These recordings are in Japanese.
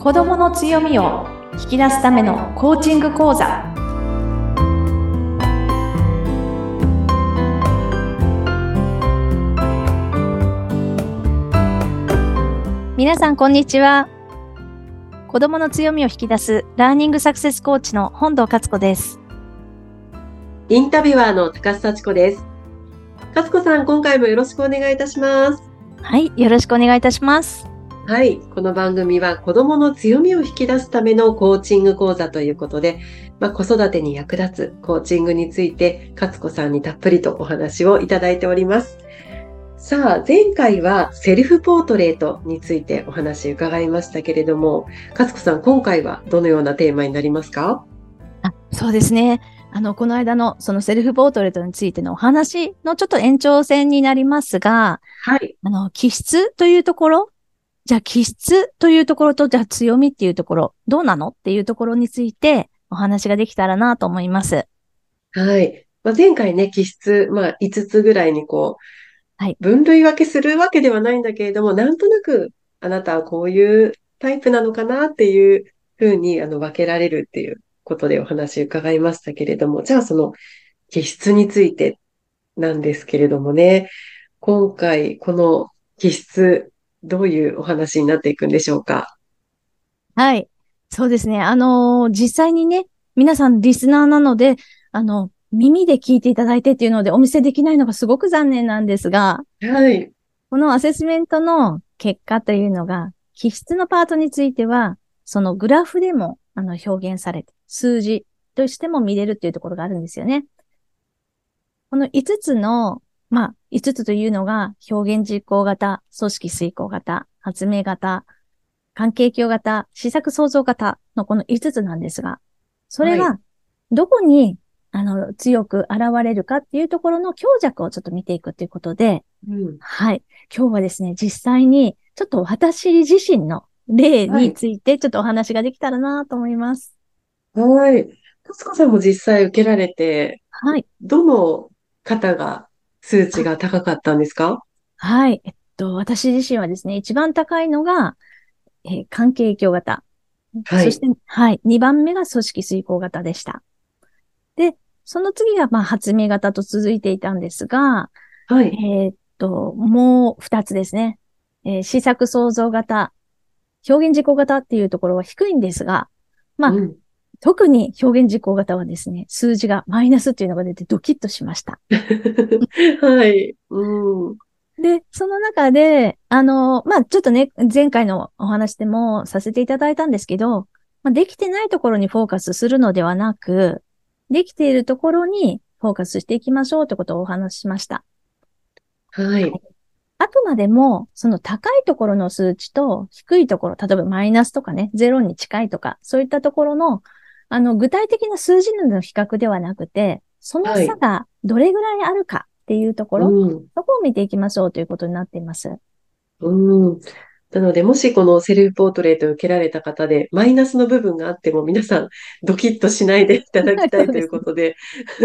子供の強みを引き出すためのコーチング講座。皆さんこんにちは。子供の強みを引き出すラーニングサクセスコーチの本堂勝子です。インタビュアーの高須幸子です。勝子さん今回もよろしくお願いいたします。はいよろしくお願いいたしますはい。この番組は子供の強みを引き出すためのコーチング講座ということで、まあ、子育てに役立つコーチングについて、勝子さんにたっぷりとお話をいただいております。さあ、前回はセルフポートレートについてお話伺いましたけれども、勝子さん、今回はどのようなテーマになりますか？あそうですね。あの、この間のそのセルフポートレートについてのお話のちょっと延長線になりますが、はい。あの、気質というところじゃあ気質というところと、じゃあ強みっていうところ、どうなのっていうところについてお話ができたらなと思います。はい。まあ、前回ね、気質、まあ、5つぐらいにこう、はい、分類分けするわけではないんだけれども、なんとなく、あなたはこういうタイプなのかなっていうふうに、あの、分けられるっていうことでお話伺いましたけれども、じゃあその気質についてなんですけれどもね、今回この気質どういうお話になっていくんでしょうか？はい。そうですね。あのー、実際にね、皆さんリスナーなので、あの、耳で聞いていただいてっていうのでお見せできないのがすごく残念なんですが、はい。このアセスメントの結果というのが、気質のパートについては、そのグラフでもあの表現されて、数字としても見れるっていうところがあるんですよね。この5つのまあ、5つというのが、表現実行型、組織遂行型、発明型、関係強型、施策創造型のこの5つなんですが、それが、どこに、あの、強く現れるかっていうところの強弱をちょっと見ていくということで、うん、はい。今日はですね、実際に、ちょっと私自身の例について、ちょっとお話ができたらなと思います。はい。コスコさんも実際受けられて、はい。どの方が数値が高かったんですか？はい。えっと、私自身はですね、一番高いのが、えー、関係影響型。はい。そして、はい。二番目が組織遂行型でした。で、その次が、まあ、発明型と続いていたんですが、はい。えー、っと、もう二つですね。えー、試作創造型、表現自己型っていうところは低いんですが、まあ、うん、特に表現実行型はですね、数字がマイナスっていうのが出てドキッとしました。はい。うん。で、その中で、あの、まあ、ちょっとね、前回のお話でもさせていただいたんですけど、まあ、できてないところにフォーカスするのではなく、できているところにフォーカスしていきましょうってことをお話ししました。はい。あくまでも、その高いところの数値と低いところ、例えばマイナスとかね、ゼロに近いとか、そういったところのあの、具体的な数字の比較ではなくて、その差がどれぐらいあるかっていうところ、はい、そこを見ていきましょうということになっています。うん。なので、もしこのセルフポートレートを受けられた方で、マイナスの部分があっても、皆さん、ドキッとしないでいただきたいということで、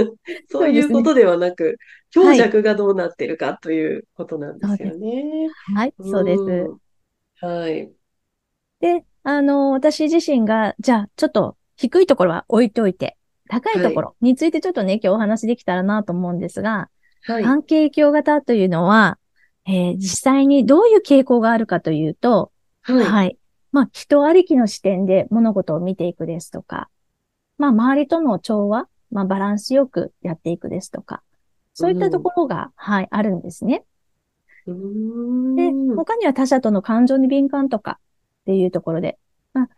そういうことではなく、強弱がどうなってるかということなんですよね。はい、そうです。はい。で、あの、私自身が、じゃあ、ちょっと低いところは置いておいて、高いところについてちょっとね、今日お話できたらなと思うんですが、はい、関係鏡型というのは、えー、実際にどういう傾向があるかというと、はい。はい、まあ、人ありきの視点で物事を見ていくですとか、まあ、周りとの調和、まあ、バランスよくやっていくですとか、そういったところが、はい、あるんですね。で、他には他者との感情に敏感とかっていうところで、まあ、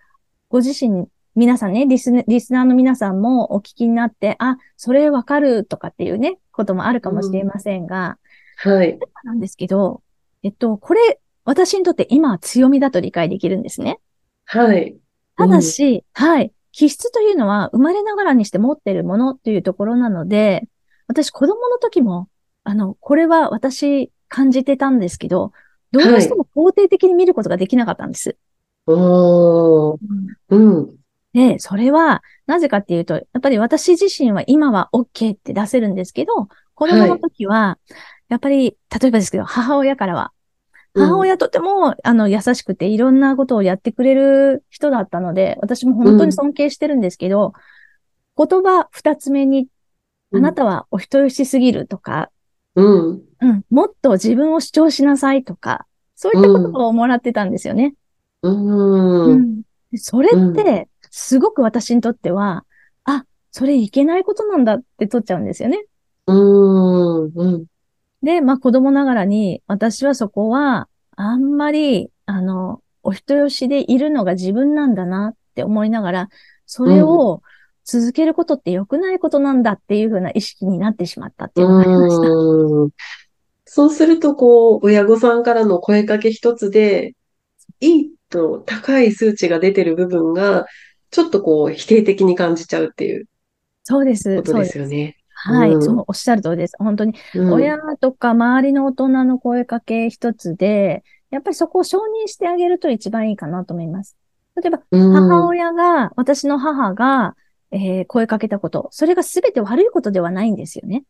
ご自身皆さんね、リスリスナーの皆さんもお聞きになって、あ、それわかるとかっていうね、こともあるかもしれませんが、うん、はい。なんですけど、えっと、これ、私にとって今は強みだと理解できるんですね。はい。ただし、うん、はい。気質というのは生まれながらにして持っているものというところなので、私子供の時も、あの、これは私感じてたんですけど、どうしても肯定的に見ることができなかったんです。はい、おー。うん。で、それは、なぜかっていうと、やっぱり私自身は今は OK って出せるんですけど、子供の時は、やっぱり、例えばですけど、母親からは、母親とても、あの、優しくていろんなことをやってくれる人だったので、私も本当に尊敬してるんですけど、言葉二つ目に、あなたはお人よしすぎるとか、うん。うん、もっと自分を主張しなさいとか、そういった言葉をもらってたんですよね。うん。うん。でそれって、すごく私にとっては、あ、それいけないことなんだって取っちゃうんですよね。うん。うん。で、まあ子供ながらに、私はそこは、あんまり、あの、お人よしでいるのが自分なんだなって思いながら、それを続けることって良くないことなんだっていうふうな意識になってしまったっていうのがありました。うん。そうすると、こう、親御さんからの声かけ一つで、いいと高い数値が出てる部分が、ちょっとこう、否定的に感じちゃうっていうそうです。ことでそうですすよね。はい、うんそう、おっしゃる通りです。本当に、うん。親とか周りの大人の声かけ一つで、やっぱりそこを承認してあげると一番いいかなと思います。例えば、うん母親が、私の母が、えー声かけたこと、それが全て悪いことではないんですよね。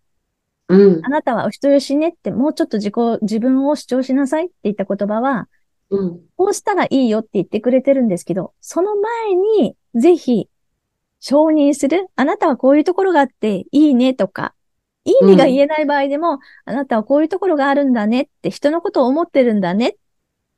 うんあ。なたはお人よしねって、もうちょっと自己、自分を主張しなさいって言った言葉は、うん。こうしたらいいよって言ってくれてるんですけど、その前に、ぜひ、承認する。あなたはこういうところがあって、いいねとか、いいねが言えない場合でも、あなたはこういうところがあるんだねって、人のことを思ってるんだね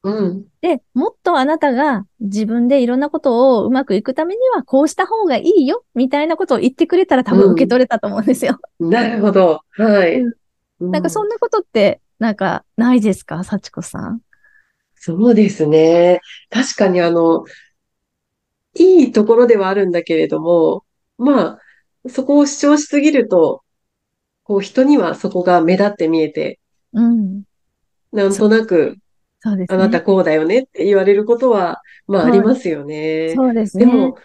うん。で、もっとあなたが自分でいろんなことをうまくいくためには、こうした方がいいよ、みたいなことを言ってくれたら多分受け取れたと思うんですよ。なるほど。はい。うんうなんかそんなことって、なんかないですか幸子さん？そうですね。確かにあの、いいところではあるんだけれども、まあ、そこを主張しすぎると、こう人にはそこが目立って見えて、うん。なんとなく、そうですね。あなたこうだよねって言われることは、まあありますよね。そうですね。でも、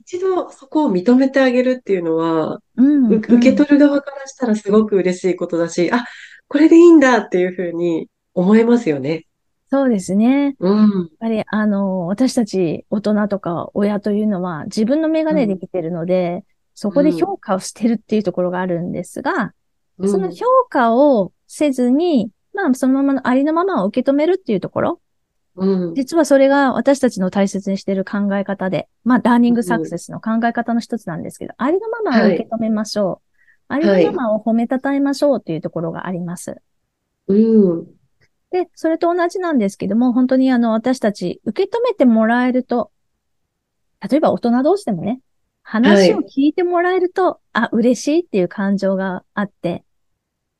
一度そこを認めてあげるっていうのは、うん、う受け取る側からしたらすごく嬉しいことだし、あ、これでいいんだっていうふうに思えますよね。そうですね。やっうん。ぱり、あの、私たち大人とか親というのは自分の眼鏡できてるので、そこで評価をしてるっていうところがあるんですが、うんその評価をせずに、まあ、そのままのありのままを受け止めるっていうところ、うん。実はそれが私たちの大切にしている考え方で、まあ、ラーニングサクセスの考え方の一つなんですけど、ありのままを受け止めましょう。ありのままを褒めたたえましょうというところがあります。うん。で、それと同じなんですけども、本当にあの、私たち受け止めてもらえると、例えば大人同士でもね、話を聞いてもらえると、あ、嬉しいっていう感情があって、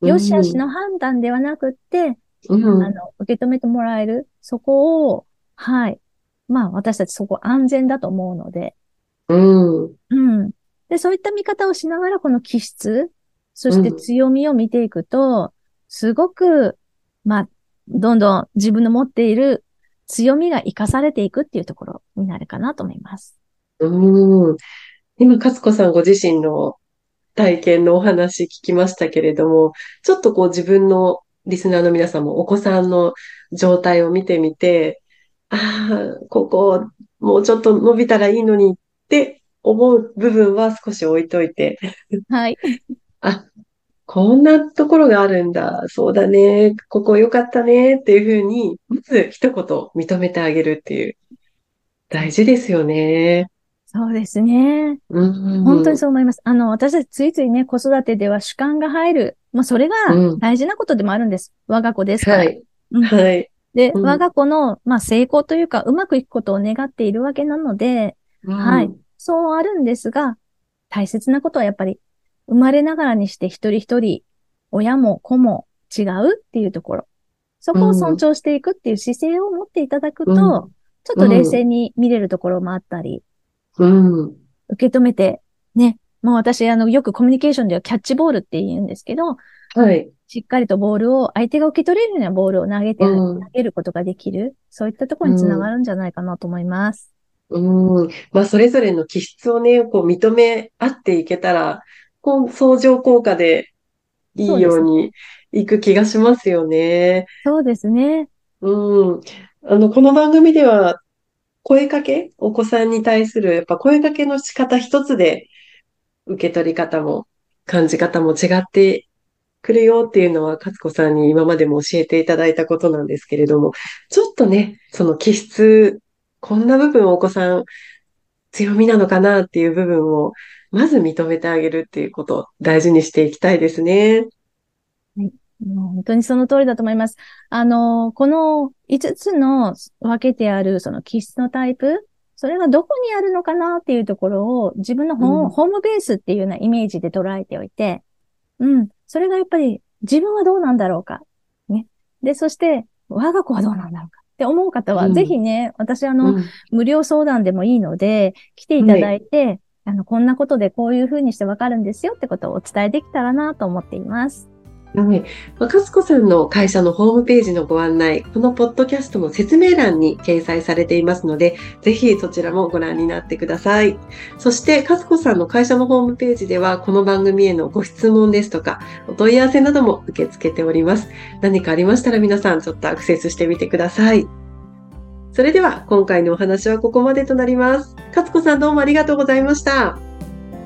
よしあしの判断ではなくって、うん。あの、受け止めてもらえる、そこを、はい。まあ、私たちそこ安全だと思うので、うん。うん。で、そういった見方をしながら、この気質、そしてうん強みを見ていくと、すごく、まあ、どんどん自分の持っている強みが活かされていくっていうところになるかなと思います。うん。今、勝子さんご自身の体験のお話聞きましたけれども、ちょっとこう自分のリスナーの皆さんもお子さんの状態を見てみて、ああ、ここもうちょっと伸びたらいいのにって思う部分は少し置いといて、はい。あ、こんなところがあるんだ。そうだね。ここ良かったね。っていうふうに、まず一言認めてあげるっていう。大事ですよね。そうですね。うん。本当にそう思います。あの、私たちついついね、子育てでは主観が入る。まあ、それがうん大事なことでもあるんです。我が子ですから。はい。うんはい。で、うん我が子の、まあ、成功というか、うまくいくことを願っているわけなので、はい。そうあるんですが、大切なことはやっぱり、生まれながらにして一人一人、親も子も違うっていうところ。そこを尊重していくっていう姿勢を持っていただくと、うんちょっと冷静に見れるところもあったり、うん。受け止めて、ね、もう私、あの、よくコミュニケーションではキャッチボールって言うんですけど、はい。しっかりとボールを、相手が受け取れるようなボールを投げて、うん投げることができる。そういったところにつながるんじゃないかなと思います。うん。まあ、それぞれの気質をね、こう認め合っていけたら、相乗効果でいいようにいく気がしますよね。そうですね。うん。あの、この番組では、声かけ、お子さんに対する、やっぱ声かけの仕方一つで、受け取り方も、感じ方も違ってくるよっていうのは、勝子さんに今までも教えていただいたことなんですけれども、ちょっとね、その気質、こんな部分をお子さん強みなのかなっていう部分を、まず認めてあげるっていうことを大事にしていきたいですね。はい。本当にその通りだと思います。あの、この5つの分けてあるその気質のタイプ、それがどこにあるのかなっていうところを自分のホ,、うん、ホームベースっていうようなイメージで捉えておいて、うん。それがやっぱり自分はどうなんだろうか。ね。で、そして、我が子はどうなんだろうか。って思う方は、うん、ぜひね、私あの、うん、無料相談でもいいので、来ていただいて、はい、あの、こんなことでこういうふうにしてわかるんですよってことをお伝えできたらなと思っています。はい。まあ、かつこさんの会社のホームページのご案内、このポッドキャストの説明欄に掲載されていますので、ぜひそちらもご覧になってください。そして、かつこさんの会社のホームページでは、この番組へのご質問ですとか、お問い合わせなども受け付けております。何かありましたら皆さんちょっとアクセスしてみてください。それでは、今回のお話はここまでとなります。勝子さんどうもありがとうございました。あ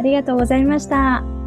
りがとうございました。